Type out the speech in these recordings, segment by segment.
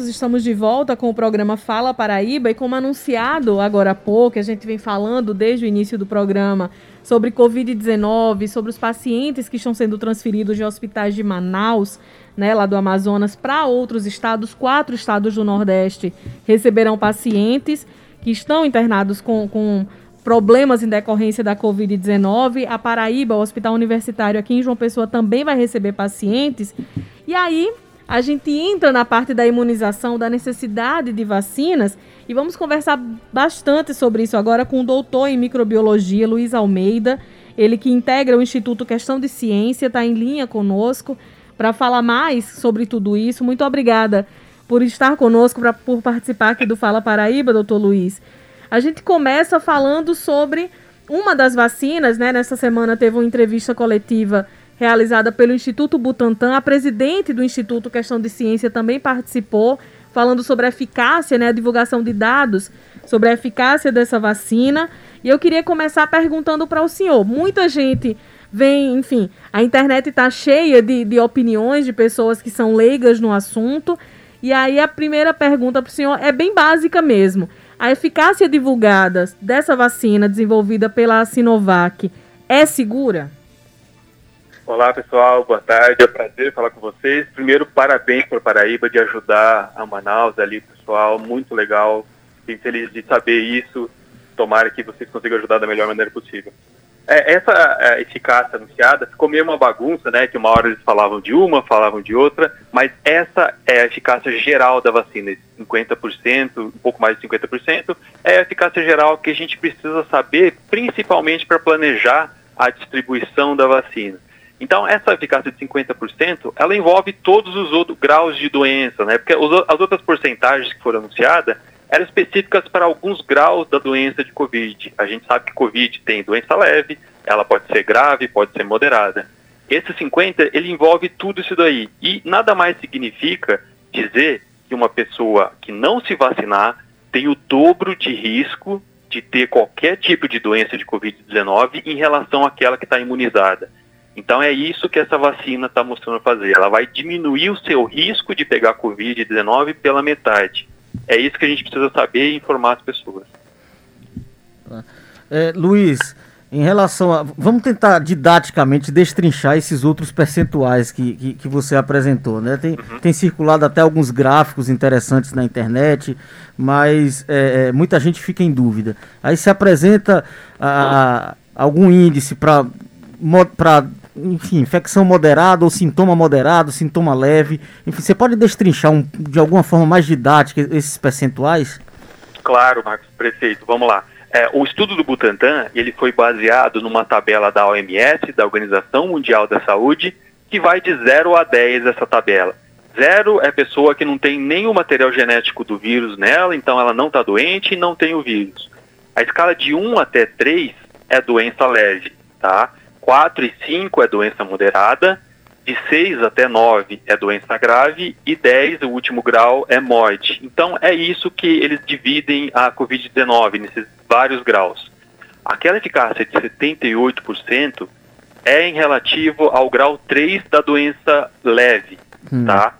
Estamos de volta com o programa Fala Paraíba e como anunciado agora há pouco, a gente vem falando desde o início do programa sobre Covid-19, sobre os pacientes que estão sendo transferidos de hospitais de Manaus, né, lá do Amazonas, para outros estados. Quatro estados do Nordeste receberão pacientes que estão internados com, com problemas em decorrência da Covid-19. A Paraíba, o Hospital Universitário aqui em João Pessoa, também vai receber pacientes. E aí, a gente entra na parte da imunização, da necessidade de vacinas e vamos conversar bastante sobre isso agora com o doutor em microbiologia, Luiz Almeida, ele que integra o Instituto Questão de Ciência, está em linha conosco para falar mais sobre tudo isso. Muito obrigada por estar conosco, pra, por participar aqui do Fala Paraíba, doutor Luiz. A gente começa falando sobre uma das vacinas, né? Nessa semana teve uma entrevista coletiva realizada pelo Instituto Butantan. A presidente do Instituto Questão de Ciência também participou, falando sobre a eficácia, né, a divulgação de dados sobre a eficácia dessa vacina. E eu queria começar perguntando para o senhor: muita gente vem, enfim, a internet está cheia de, de opiniões de pessoas que são leigas no assunto. E aí a primeira pergunta para o senhor é bem básica mesmo. A eficácia divulgada dessa vacina desenvolvida pela Sinovac é segura? Olá pessoal, boa tarde, é um prazer falar com vocês. Primeiro, parabéns por Paraíba de ajudar a Manaus ali, pessoal, muito legal. Fiquei feliz de saber isso. Tomara que vocês consigam ajudar da melhor maneira possível. É, essa é, eficácia anunciada ficou meio uma bagunça, né? Que uma hora eles falavam de uma, falavam de outra, mas essa é a eficácia geral da vacina, 50%, um pouco mais de 50%, é a eficácia geral que a gente precisa saber, principalmente para planejar a distribuição da vacina. Então, essa eficácia de 50%, ela envolve todos os outros graus de doença, né? Porque as outras porcentagens que foram anunciadas eram específicas para alguns graus da doença de Covid. A gente sabe que Covid tem doença leve, ela pode ser grave, pode ser moderada. Esse 50, ele envolve tudo isso daí. E nada mais significa dizer que uma pessoa que não se vacinar tem o dobro de risco de ter qualquer tipo de doença de Covid-19 em relação àquela que está imunizada. Então é isso que essa vacina está mostrando fazer. Ela vai diminuir o seu risco de pegar Covid-19 pela metade. É isso que a gente precisa saber e informar as pessoas. É, Luiz, em relação a. Vamos tentar didaticamente destrinchar esses outros percentuais que, que, que você apresentou. Né? Tem, uhum. tem circulado até alguns gráficos interessantes na internet, mas é, é muita gente fica em dúvida. Aí se apresenta a, a, algum índice para enfim, infecção moderada ou sintoma moderado, sintoma leve. Enfim, você pode destrinchar um, de alguma forma mais didática esses percentuais? Claro, Marcos, prefeito. Vamos lá. É, o estudo do Butantan ele foi baseado numa tabela da OMS, da Organização Mundial da Saúde, que vai de 0 a 10 essa tabela. Zero é pessoa que não tem nenhum material genético do vírus nela, então ela não está doente e não tem o vírus. A escala de 1 até 3 é doença leve, tá? 4 e 5 é doença moderada, de 6 até 9 é doença grave e 10, o último grau, é morte. Então é isso que eles dividem a Covid-19, nesses vários graus. Aquela eficácia de 78% é em relativo ao grau 3 da doença leve, hum. tá?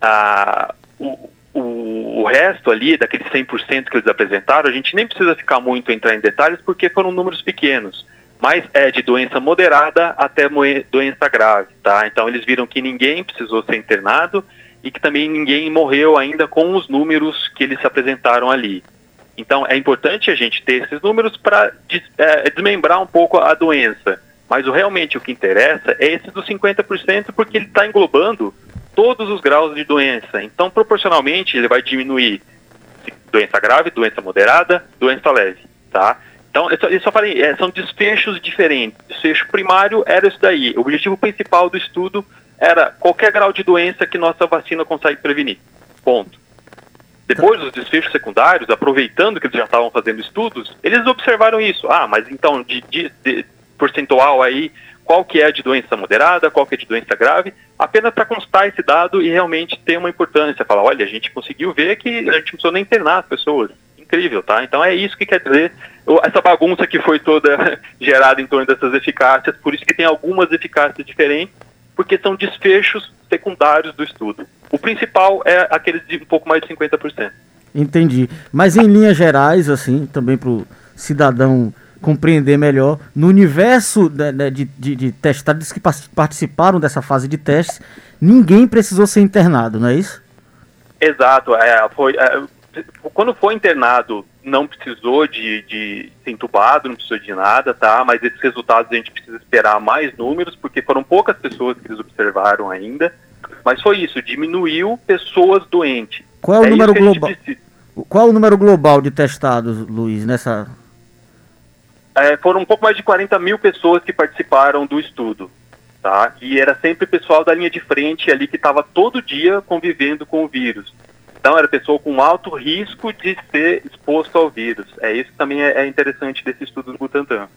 Ah, o, o, o, resto ali, daqueles 100% que eles apresentaram, a gente nem precisa ficar muito entrar em detalhes porque foram números pequenos mas é de doença moderada até doença grave, tá? Então eles viram que ninguém precisou ser internado e que também ninguém morreu ainda com os números que eles se apresentaram ali. Então é importante a gente ter esses números para é, desmembrar um pouco a doença. Mas o, realmente o que interessa é esse dos 50%, porque ele está englobando todos os graus de doença. Então, proporcionalmente, ele vai diminuir doença grave, doença moderada, doença leve, tá? Então, eu só, eu só falei, é, são desfechos diferentes. Desfecho primário era isso daí. O objetivo principal do estudo era qualquer grau de doença que nossa vacina consegue prevenir. Ponto. Depois, os desfechos secundários, aproveitando que eles já estavam fazendo estudos, eles observaram isso. Ah, mas então, de, de, de percentual aí, qual que é de doença moderada, qual que é de doença grave, apenas para constar esse dado e realmente ter uma importância. Falar, olha, a gente conseguiu ver que a gente não precisou nem internar as pessoas incrível, tá? Então é isso que quer dizer essa bagunça que foi toda gerada em torno dessas eficácias, por isso que tem algumas eficácias diferentes, porque são desfechos secundários do estudo. O principal é aqueles de um pouco mais de 50%. Entendi. Mas em linhas gerais, assim, também para o cidadão compreender melhor, no universo de, de, de, de testados que participaram dessa fase de testes, ninguém precisou ser internado, não é isso? Exato. É, foi, é, quando foi internado, não precisou de, de ser entubado, não precisou de nada, tá? Mas esses resultados a gente precisa esperar mais números, porque foram poucas pessoas que eles observaram ainda. Mas foi isso, diminuiu pessoas doentes. Qual é o é número global? Qual é o número global de testados, Luiz, nessa? É, foram um pouco mais de 40 mil pessoas que participaram do estudo, tá? E era sempre pessoal da linha de frente ali que estava todo dia convivendo com o vírus. Então era pessoa com alto risco de ser exposto ao vírus. É isso que também é, é interessante desse estudo do Butantan.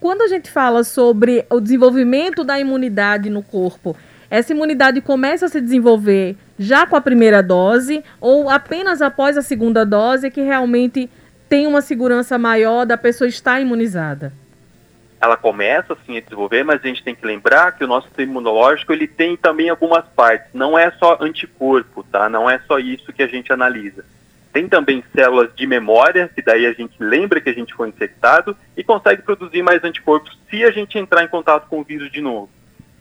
Quando a gente fala sobre o desenvolvimento da imunidade no corpo, essa imunidade começa a se desenvolver já com a primeira dose ou apenas após a segunda dose que realmente tem uma segurança maior da pessoa estar imunizada? Ela começa assim a desenvolver, mas a gente tem que lembrar que o nosso sistema imunológico ele tem também algumas partes. Não é só anticorpo, tá? Não é só isso que a gente analisa. Tem também células de memória, que daí a gente lembra que a gente foi infectado e consegue produzir mais anticorpos se a gente entrar em contato com o vírus de novo.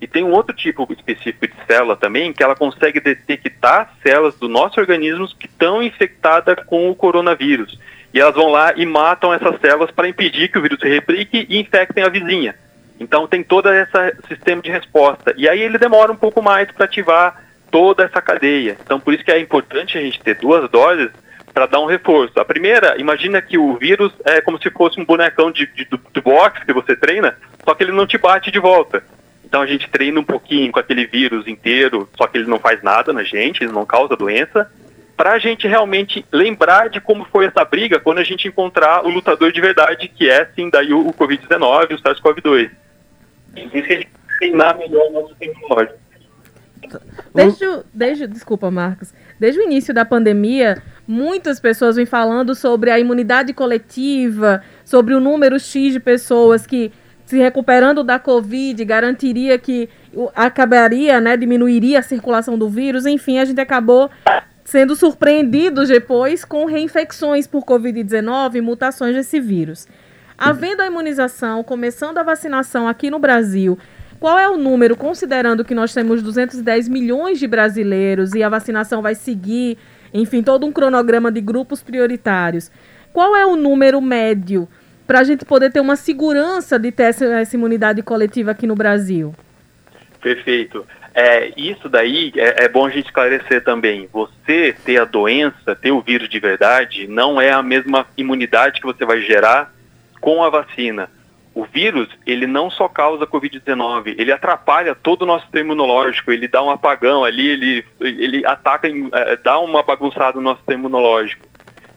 E tem um outro tipo específico de célula também, que ela consegue detectar células do nosso organismo que estão infectadas com o coronavírus e elas vão lá e matam essas células para impedir que o vírus se replique e infectem a vizinha. Então tem todo esse sistema de resposta. E aí ele demora um pouco mais para ativar toda essa cadeia. Então por isso que é importante a gente ter duas doses para dar um reforço. A primeira, imagina que o vírus é como se fosse um bonecão de, de, do boxe que você treina, só que ele não te bate de volta. Então a gente treina um pouquinho com aquele vírus inteiro, só que ele não faz nada na gente, ele não causa doença para a gente realmente lembrar de como foi essa briga quando a gente encontrar o lutador de verdade, que é sim daí o, o Covid-19, o SARS-CoV-2. Isso que a gente treinar melhor o nosso tecnológico. Desde, desde, desculpa, Marcos. Desde o início da pandemia, muitas pessoas vêm falando sobre a imunidade coletiva, sobre o número X de pessoas que, se recuperando da Covid, garantiria que acabaria, né, diminuiria a circulação do vírus. Enfim, a gente acabou sendo surpreendidos depois com reinfecções por Covid-19 e mutações desse vírus. Havendo a imunização, começando a vacinação aqui no Brasil, qual é o número, considerando que nós temos 210 milhões de brasileiros e a vacinação vai seguir, enfim, todo um cronograma de grupos prioritários? Qual é o número médio para a gente poder ter uma segurança de ter essa, essa imunidade coletiva aqui no Brasil? Perfeito. É, isso daí é, é, bom a gente esclarecer também. Você ter a doença, ter o vírus de verdade, não é a mesma imunidade que você vai gerar com a vacina. O vírus, ele não só causa Covid-19, ele atrapalha todo o nosso sistema imunológico, ele dá um apagão ali, ele, ele ataca, é, dá uma bagunçada no nosso sistema imunológico.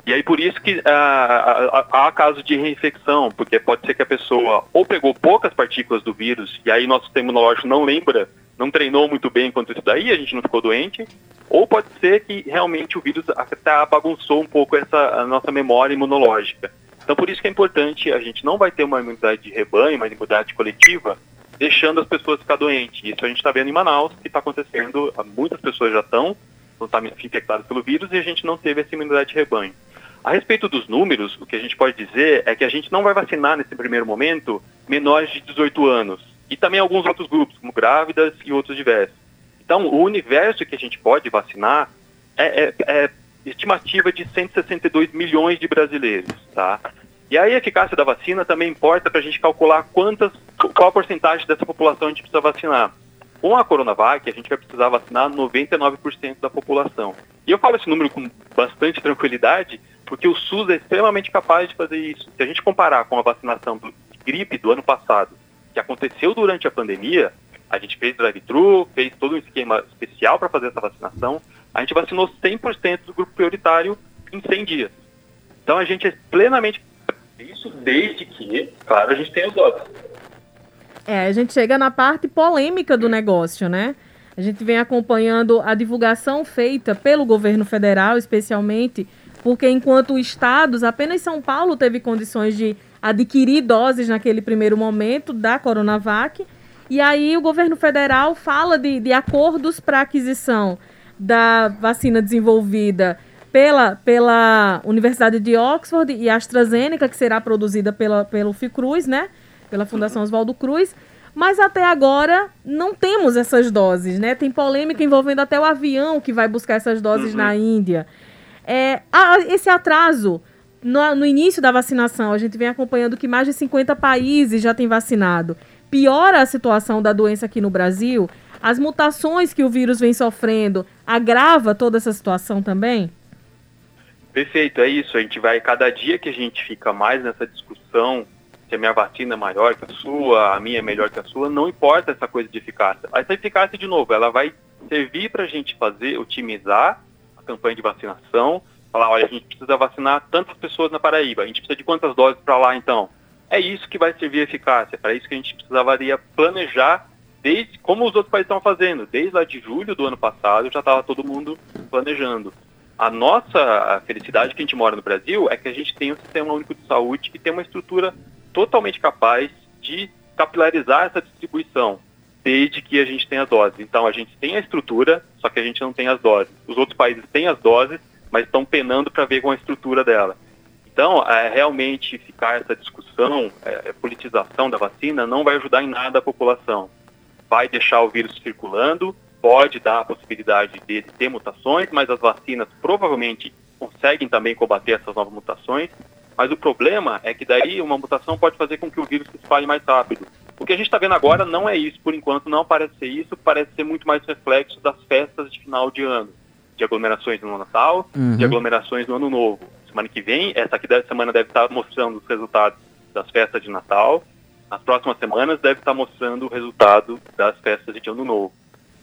E aí por isso que ah, há casos de reinfecção, porque pode ser que a pessoa ou pegou poucas partículas do vírus, e aí nosso sistema imunológico não lembra não treinou muito bem enquanto isso daí, a gente não ficou doente, ou pode ser que realmente o vírus até bagunçou um pouco essa nossa memória imunológica. Então por isso que é importante, a gente não vai ter uma imunidade de rebanho, uma imunidade coletiva, deixando as pessoas ficar doentes. Isso a gente está vendo em Manaus, que está acontecendo, muitas pessoas já estão, estão infectadas pelo vírus e a gente não teve essa imunidade de rebanho. A respeito dos números, o que a gente pode dizer é que a gente não vai vacinar nesse primeiro momento menores de 18 anos e também alguns outros grupos, como grávidas e outros diversos. Então, o universo que a gente pode vacinar é, é, é estimativa de 162 milhões de brasileiros, tá? E aí a eficácia da vacina também importa para a gente calcular quantas, qual porcentagem dessa população a gente precisa vacinar. Com a Coronavac, a gente vai precisar vacinar 99% da população. E eu falo esse número com bastante tranquilidade, porque o SUS é extremamente capaz de fazer isso. Se a gente comparar com a vacinação do gripe do ano passado que aconteceu durante a pandemia, a gente fez drive-thru, fez todo um esquema especial para fazer essa vacinação. A gente vacinou 100% do grupo prioritário em 100 dias. Então a gente é plenamente isso desde que, claro, a gente tem os doses. É, a gente chega na parte polêmica do negócio, né? A gente vem acompanhando a divulgação feita pelo governo federal, especialmente, porque enquanto estados, apenas São Paulo teve condições de adquirir doses naquele primeiro momento da Coronavac. E aí o governo federal fala de, de acordos para aquisição da vacina desenvolvida pela, pela Universidade de Oxford e AstraZeneca, que será produzida pela, pelo Fiocruz, né? Pela Fundação Oswaldo Cruz. Mas até agora não temos essas doses, né? Tem polêmica envolvendo até o avião que vai buscar essas doses uhum. na Índia. É, esse atraso no, no, início da vacinação, a gente vem acompanhando que mais de 50 países já têm vacinado. Piora a situação da doença aqui no Brasil? As mutações que o vírus vem sofrendo agrava toda essa situação também? Perfeito, é isso. A gente vai, cada dia que a gente fica mais nessa discussão se a minha vacina é maior que a sua, a minha é melhor que a sua, não importa essa coisa de eficácia. Essa eficácia, de novo, ela vai servir para a gente fazer, otimizar a campanha de vacinação, falar, olha, a gente precisa vacinar tantas pessoas na Paraíba, a gente precisa de quantas doses para lá, então? É isso que vai servir a eficácia, para isso que a gente precisaria planejar desde como os outros países estão fazendo. Desde lá de julho do ano passado já estava todo mundo planejando. A nossa felicidade que a gente mora no Brasil é que a gente tem um sistema único de saúde que tem uma estrutura totalmente capaz de capilarizar essa distribuição, desde que a gente tenha doses. Então a gente tem a estrutura, só que a gente não tem as doses. Os outros países têm as doses, mas estão penando para ver com a estrutura dela. Então, é, realmente ficar essa discussão, é, politização da vacina, não vai ajudar em nada a população. Vai deixar o vírus circulando, pode dar a possibilidade de ter mutações, mas as vacinas provavelmente conseguem também combater essas novas mutações. Mas o problema é que daí uma mutação pode fazer com que o vírus se espalhe mais rápido. O que a gente está vendo agora não é isso, por enquanto não parece ser isso, parece ser muito mais reflexo das festas de final de ano, de aglomerações no Natal, uhum. de aglomerações no Ano Novo. Semana que vem, essa aqui dessa semana deve estar mostrando os resultados das festas de Natal, nas próximas semanas deve estar mostrando o resultado das festas de Ano Novo.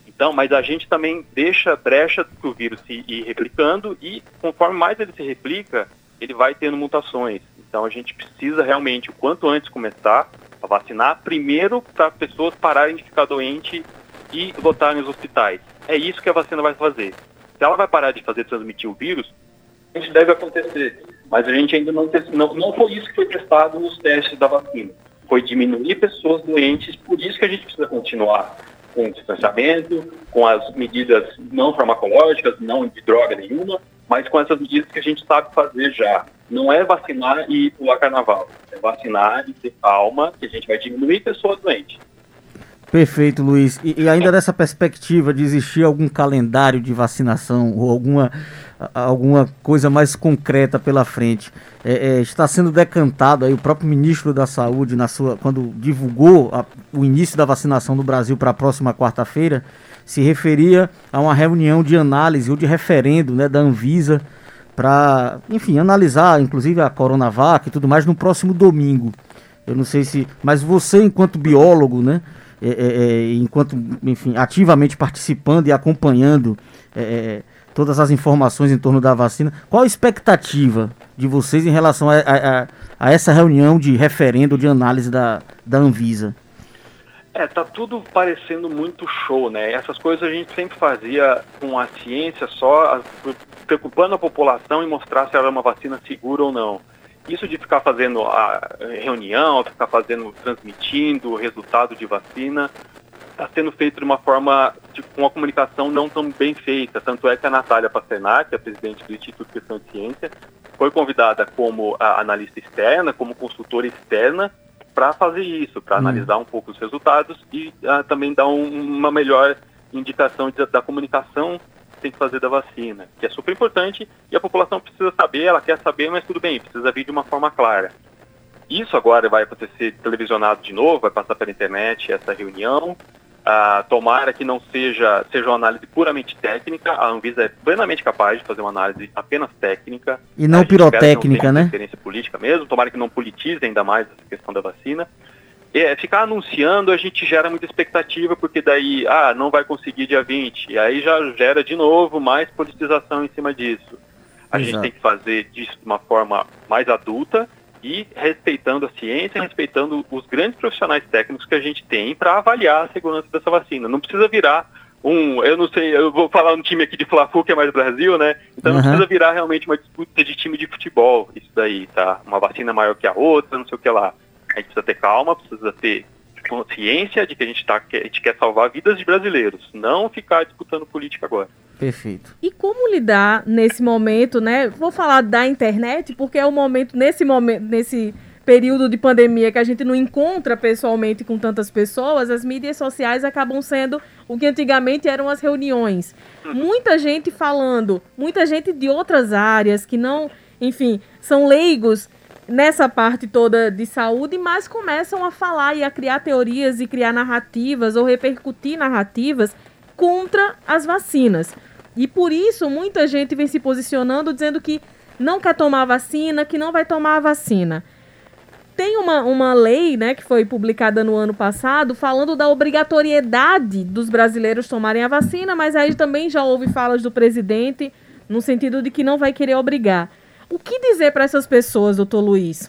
Então, mas a gente também deixa brecha para o vírus se ir replicando e conforme mais ele se replica, ele vai tendo mutações. Então a gente precisa realmente, o quanto antes começar a vacinar, primeiro para pessoas pararem de ficar doentes e voltarem nos hospitais. É isso que a vacina vai fazer. Se ela vai parar de fazer transmitir o vírus, isso deve acontecer. Mas a gente ainda não, não, não foi isso que foi testado nos testes da vacina. Foi diminuir pessoas doentes, por isso que a gente precisa continuar com o distanciamento, com as medidas não farmacológicas, não de droga nenhuma, mas com essas medidas que a gente sabe fazer já. Não é vacinar e pular carnaval. É vacinar e ter calma, que a gente vai diminuir pessoas doentes. Perfeito, Luiz. E, e, ainda dessa perspectiva de existir algum calendário de vacinação ou alguma, alguma coisa mais concreta pela frente, é, é, está sendo decantado aí o próprio ministro da Saúde na sua quando divulgou a, o início da vacinação no Brasil para a próxima quarta-feira se referia a uma reunião de análise ou de referendo né, da Anvisa para, enfim, analisar inclusive a Coronavac e tudo mais no próximo domingo. Eu não sei se. Mas você, enquanto biólogo, né? É, é, é enquanto, enfim, ativamente participando e acompanhando é, todas as informações em torno da vacina, qual a expectativa de vocês em relação a, a, a essa reunião de referendo, de análise da, da Anvisa? É, tá tudo parecendo muito show, né? Essas coisas a gente sempre fazia com a ciência só, preocupando a população e mostrar se era uma vacina segura ou não. Isso de ficar fazendo a reunião, ficar fazendo, transmitindo o resultado de vacina, está sendo feito de uma forma, de, com uma comunicação não tão bem feita. Tanto é que a Natália Pasternak, a presidente do Instituto de Questão de Ciência, foi convidada como analista externa, como consultora externa, para fazer isso, para hum. analisar um pouco os resultados e uh, também dar um, uma melhor indicação de, da comunicação tem que fazer da vacina, que é super importante e a população precisa saber, ela quer saber, mas tudo bem, precisa vir de uma forma clara. Isso agora vai acontecer televisionado de novo, vai passar pela internet essa reunião, Uh, tomara que não seja, seja uma análise puramente técnica, a Anvisa é plenamente capaz de fazer uma análise apenas técnica. E não pirotécnica, não né? Experiência política mesmo, tomara que não politize ainda mais essa questão da vacina. É, ficar anunciando a gente gera muita expectativa, porque daí, ah, não vai conseguir dia 20, e aí já gera de novo mais politização em cima disso. A Exato. gente tem que fazer disso de uma forma mais adulta, e respeitando a ciência, respeitando os grandes profissionais técnicos que a gente tem para avaliar a segurança dessa vacina. Não precisa virar um, eu não sei, eu vou falar um time aqui de Fla-Flu que é mais Brasil, né? Então uhum. não precisa virar realmente uma disputa de time de futebol, isso daí, tá? Uma vacina maior que a outra, não sei o que lá. A gente precisa ter calma, precisa ter consciência de que a gente, tá, que a gente quer salvar vidas de brasileiros, não ficar disputando política agora. Perfeito. E como lidar nesse momento, né? Vou falar da internet, porque é o momento, nesse momento, nesse período de pandemia que a gente não encontra pessoalmente com tantas pessoas, as mídias sociais acabam sendo o que antigamente eram as reuniões. Muita gente falando, muita gente de outras áreas que não, enfim, são leigos nessa parte toda de saúde, mas começam a falar e a criar teorias e criar narrativas ou repercutir narrativas contra as vacinas. E por isso muita gente vem se posicionando dizendo que não quer tomar vacina, que não vai tomar a vacina tem uma, uma lei, né, que foi publicada no ano passado, falando da obrigatoriedade dos brasileiros tomarem a vacina, mas aí também já houve falas do presidente no sentido de que não vai querer obrigar. O que dizer para essas pessoas, doutor Luiz?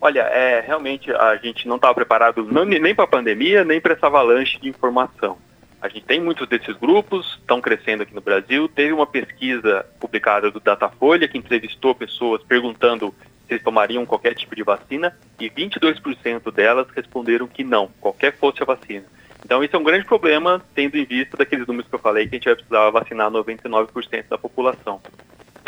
Olha, é, realmente a gente não estava preparado não, nem para a pandemia, nem para essa avalanche de informação. A gente tem muitos desses grupos, estão crescendo aqui no Brasil. Teve uma pesquisa publicada do Datafolha que entrevistou pessoas perguntando se eles tomariam qualquer tipo de vacina e 22% delas responderam que não, qualquer fosse a vacina. Então isso é um grande problema, tendo em vista daqueles números que eu falei que a gente vai precisar vacinar 99% da população.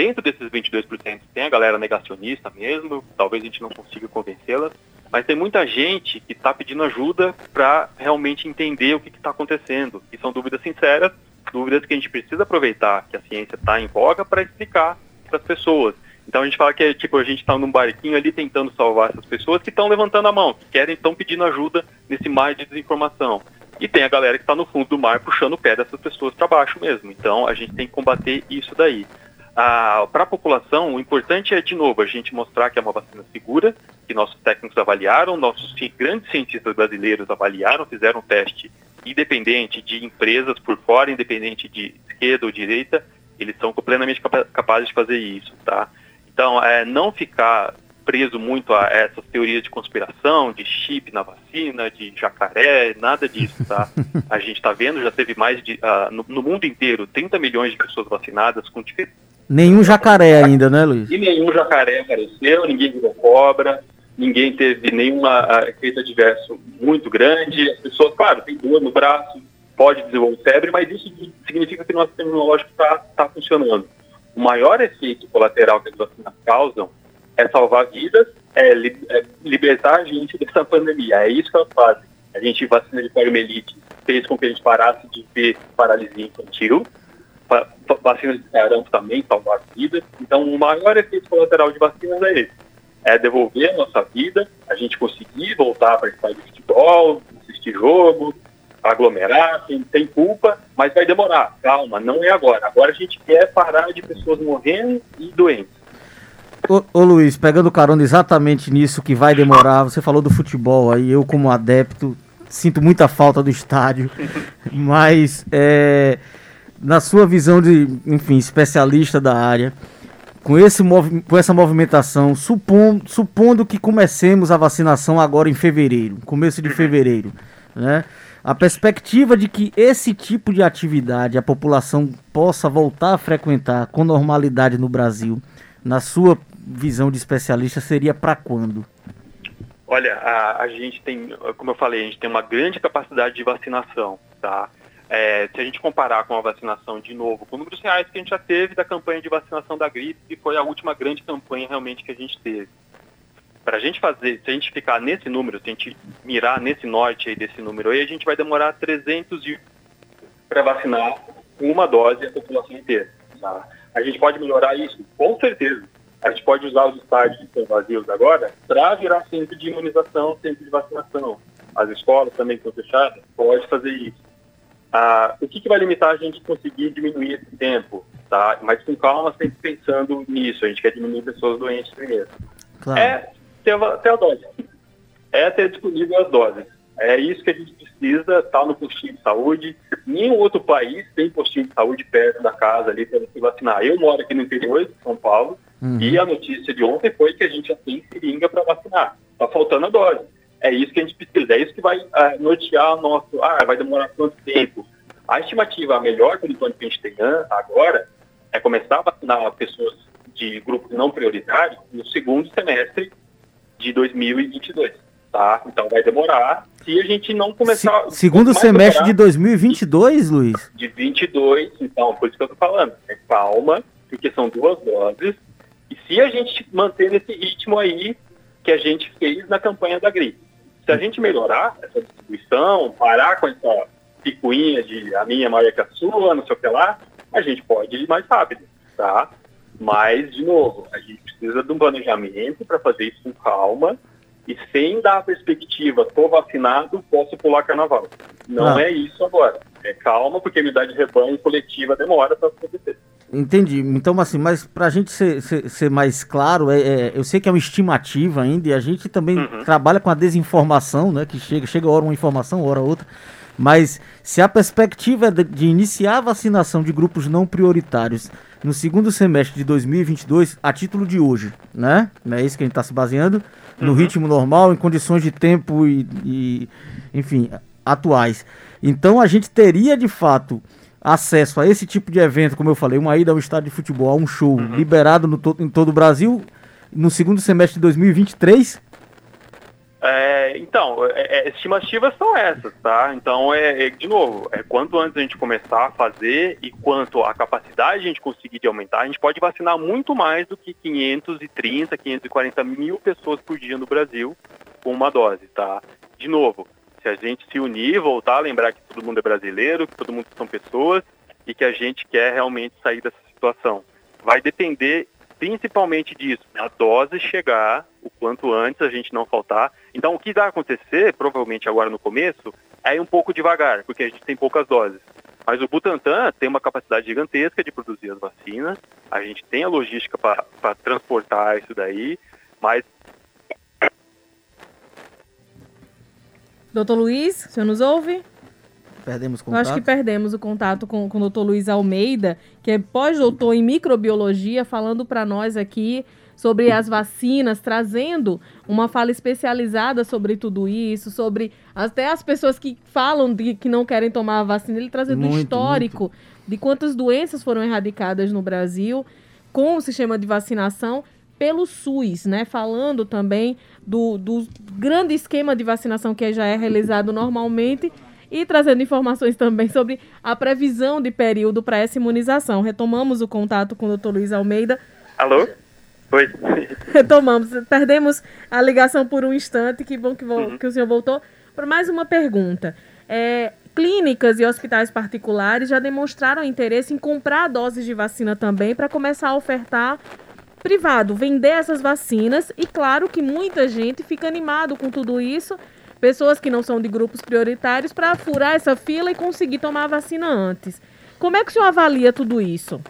Dentro desses 22% tem a galera negacionista mesmo, talvez a gente não consiga convencê-las, mas tem muita gente que está pedindo ajuda para realmente entender o que está acontecendo. E são dúvidas sinceras, dúvidas que a gente precisa aproveitar que a ciência está em voga para explicar para as pessoas. Então a gente fala que é tipo, a gente está num barquinho ali tentando salvar essas pessoas que estão levantando a mão, que querem, estão pedindo ajuda nesse mar de desinformação. E tem a galera que está no fundo do mar puxando o pé dessas pessoas para baixo mesmo. Então a gente tem que combater isso daí. Para a população, o importante é, de novo, a gente mostrar que é uma vacina segura, que nossos técnicos avaliaram, nossos grandes cientistas brasileiros avaliaram, fizeram um teste independente de empresas por fora, independente de esquerda ou direita, eles são plenamente capazes de fazer isso, tá? Então, é, não ficar preso muito a essas teorias de conspiração, de chip na vacina, de jacaré, nada disso, tá? A gente está vendo, já teve mais de, uh, no, no, mundo inteiro, 30 milhões de pessoas vacinadas com Nenhum jacaré ainda, né, Luiz? E nenhum jacaré apareceu, ninguém virou cobra, ninguém teve nenhum efeito adverso muito grande. As pessoas, claro, tem dor no braço, pode desenvolver febre, mas isso significa que o nosso sistema imunológico está tá funcionando o maior efeito colateral que as vacinas causam é salvar vidas, é, li, é libertar a gente dessa pandemia. É isso que elas fazem. A gente, vacina de poliomielite, fez com que a gente parasse de ver paralisia infantil. Vacinas de sarampo também salvar vidas. Então, o maior efeito colateral de vacinas é esse. É devolver a nossa vida, a gente conseguir voltar a participar de futebol, assistir jogo, aglomerar, tem, tem culpa, mas vai demorar. Calma, não é agora. Agora a gente quer parar de pessoas morrendo e doentes. Ô, ô, Luiz, pegando carona exatamente nisso que vai demorar, você falou do futebol aí, eu como adepto sinto muita falta do estádio, mas é, na sua visão de, enfim, especialista da área, com, esse, com essa movimentação, supondo, supondo que comecemos a vacinação agora em fevereiro, começo de fevereiro, né? a perspectiva de que esse tipo de atividade a população possa voltar a frequentar com normalidade no Brasil, na sua visão de especialista, seria para quando? Olha, a, a, gente tem, como eu falei, a gente tem uma grande capacidade de vacinação, tá? É, se a gente comparar com a vacinação de novo, com números reais que a gente já teve da campanha de vacinação da gripe, que foi a última grande campanha realmente que a gente teve para a gente fazer, se a gente ficar nesse número, se a gente mirar nesse norte aí desse número aí, a gente vai demorar 300 dias para vacinar uma dose a população inteira. Tá? A gente pode melhorar isso? Com certeza. A gente pode usar os estádios que estão vazios agora para virar centro de imunização, centro de vacinação. As escolas também estão fechadas, pode fazer isso. Ah, o que, que vai limitar a gente conseguir diminuir esse tempo? Tá? Mas com calma, sempre pensando nisso. A gente quer diminuir pessoas doentes primeiro. Claro. É ter, ter a dose. É ter disponível as doses. É isso que a gente precisa, tá no postinho de saúde. Nenhum outro país tem postinho de saúde perto da casa ali para se vacinar. Eu moro aqui no interior de São Paulo uhum. e a notícia de ontem foi que a gente já tem seringa para vacinar. Está faltando a dose. É isso que a gente precisa, é isso que vai uh, nortear o nosso. Ah, vai demorar quanto tempo? A estimativa, a melhor enquanto que a gente tem agora, é começar a vacinar pessoas de grupos não prioritários no segundo semestre de 2022, tá? Então vai demorar, se a gente não começar... Se, segundo semestre de 2022, Luiz? De 22, então, por isso que eu tô falando. É calma, porque são duas doses. E se a gente manter nesse ritmo aí que a gente fez na campanha da gripe, se a gente melhorar essa distribuição, parar com essa picuinha de a minha é maior que a sua, não sei o que lá, a gente pode ir mais rápido, tá? Mas, de novo, a gente precisa de um planejamento para fazer isso com calma e sem dar a perspectiva, estou vacinado, posso pular carnaval. Não ah. é isso agora. É calma, porque a unidade de rebanho coletiva demora para acontecer. Entendi. Então, assim, mas para a gente ser, ser, ser, mais claro, é, é, eu sei que é uma estimativa ainda e a gente também uhum. trabalha com a desinformação, né? Que chega, chega hora uma informação, hora outra. Mas se a perspectiva é de, de iniciar a vacinação de grupos não prioritários no segundo semestre de 2022, a título de hoje, né? Não é isso que a gente está se baseando, no uhum. ritmo normal, em condições de tempo e, e, enfim, atuais. Então a gente teria de fato acesso a esse tipo de evento, como eu falei, uma ida ao estádio de futebol, a um show uhum. liberado no to em todo o Brasil no segundo semestre de 2023 é, então, é, é, estimativas são essas, tá? Então, é, é, de novo, é quanto antes a gente começar a fazer e quanto a capacidade a gente conseguir de aumentar, a gente pode vacinar muito mais do que 530, 540 mil pessoas por dia no Brasil com uma dose, tá? De novo, se a gente se unir, voltar a lembrar que todo mundo é brasileiro, que todo mundo são pessoas e que a gente quer realmente sair dessa situação. Vai depender principalmente disso, a dose chegar o quanto antes, a gente não faltar. Então, o que vai acontecer, provavelmente agora no começo, é ir um pouco devagar, porque a gente tem poucas doses. Mas o Butantan tem uma capacidade gigantesca de produzir as vacinas, a gente tem a logística para transportar isso daí, mas. Doutor Luiz, o senhor nos ouve? Perdemos contato? Eu acho que perdemos o contato com, com o doutor Luiz Almeida, que é pós-doutor em microbiologia, falando para nós aqui sobre as vacinas, trazendo uma fala especializada sobre tudo isso, sobre até as pessoas que falam de que não querem tomar a vacina, ele trazendo um histórico muito. de quantas doenças foram erradicadas no Brasil com o sistema de vacinação pelo SUS, né? Falando também do, do grande esquema de vacinação que já é realizado normalmente e trazendo informações também sobre a previsão de período para essa imunização. Retomamos o contato com o Dr. Luiz Almeida. Alô? Oi. Retomamos. Perdemos a ligação por um instante. Que bom que, uhum. que o senhor voltou. Por mais uma pergunta. É, clínicas e hospitais particulares já demonstraram interesse em comprar doses de vacina também para começar a ofertar privado, vender essas vacinas. E claro que muita gente fica animado com tudo isso pessoas que não são de grupos prioritários para furar essa fila e conseguir tomar a vacina antes. Como é que o senhor avalia tudo isso?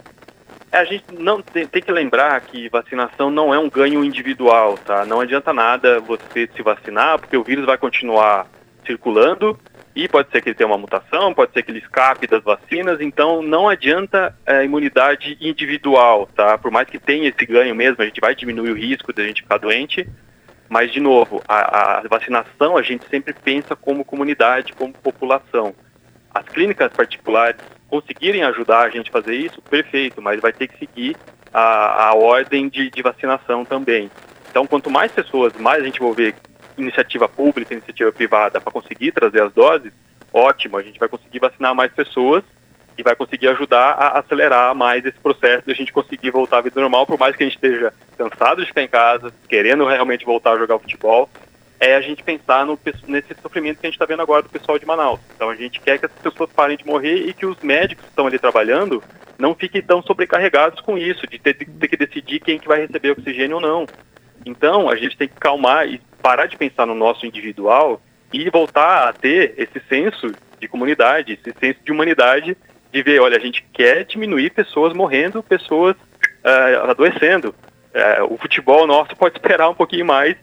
É, a gente não tem, tem, que lembrar que vacinação não é um ganho individual, tá? Não adianta nada você se vacinar, porque o vírus vai continuar circulando e pode ser que ele tenha uma mutação, pode ser que ele escape das vacinas, então não adianta a é, imunidade individual, tá? Por mais que tenha esse ganho mesmo, a gente vai diminuir o risco de a gente ficar doente, mas, de novo, a, a, vacinação a gente sempre pensa como comunidade, como população. As clínicas particulares conseguirem ajudar a gente a fazer isso, perfeito, mas vai ter que seguir a, a ordem de, de vacinação também. Então, quanto mais pessoas, mais a gente envolver iniciativa pública, iniciativa privada para conseguir trazer as doses, ótimo, a gente vai conseguir vacinar mais pessoas e vai conseguir ajudar a acelerar mais esse processo de a gente conseguir voltar à vida normal, por mais que a gente esteja cansado de ficar em casa, querendo realmente voltar a jogar futebol, é a gente pensar no, nesse sofrimento que a gente está vendo agora do pessoal de Manaus. Então a gente quer que as pessoas parem de morrer e que os médicos que estão ali trabalhando não fiquem tão sobrecarregados com isso, de ter, ter que decidir quem que vai receber oxigênio ou não. Então a gente tem que calmar e parar de pensar no nosso individual e voltar a ter esse senso de comunidade, esse senso de humanidade de ver, olha, a gente quer diminuir pessoas morrendo, pessoas uh, adoecendo. Uh, o futebol nosso pode esperar um pouquinho mais,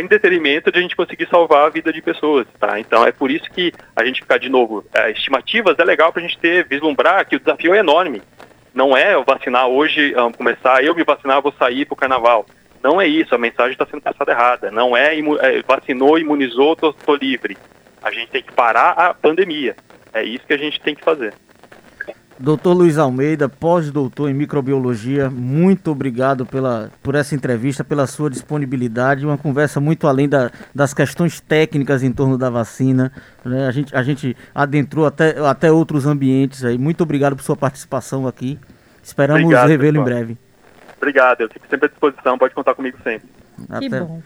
em detrimento de a gente conseguir salvar a vida de pessoas, tá? Então é por isso que a gente ficar de novo, uh, estimativas é legal para a gente ter, vislumbrar que o desafio é enorme. Não é eu vacinar hoje, um, começar, eu me vacinar, vou sair para o carnaval. Não é isso, a mensagem está sendo passada errada. Não é, é vacinou, imunizou, tô, tô livre. A gente tem que parar a pandemia. É isso que a gente tem que fazer. Doutor Luiz Almeida, pós-doutor em microbiologia, muito obrigado pela, por essa entrevista, pela sua disponibilidade. Uma conversa muito além da, das questões técnicas em torno da vacina. Né? A, gente, a gente adentrou até, até outros ambientes aí. Muito obrigado por sua participação aqui. Esperamos revê-lo em breve. Obrigado, eu fico sempre à disposição, pode contar comigo sempre. Até. Que bom.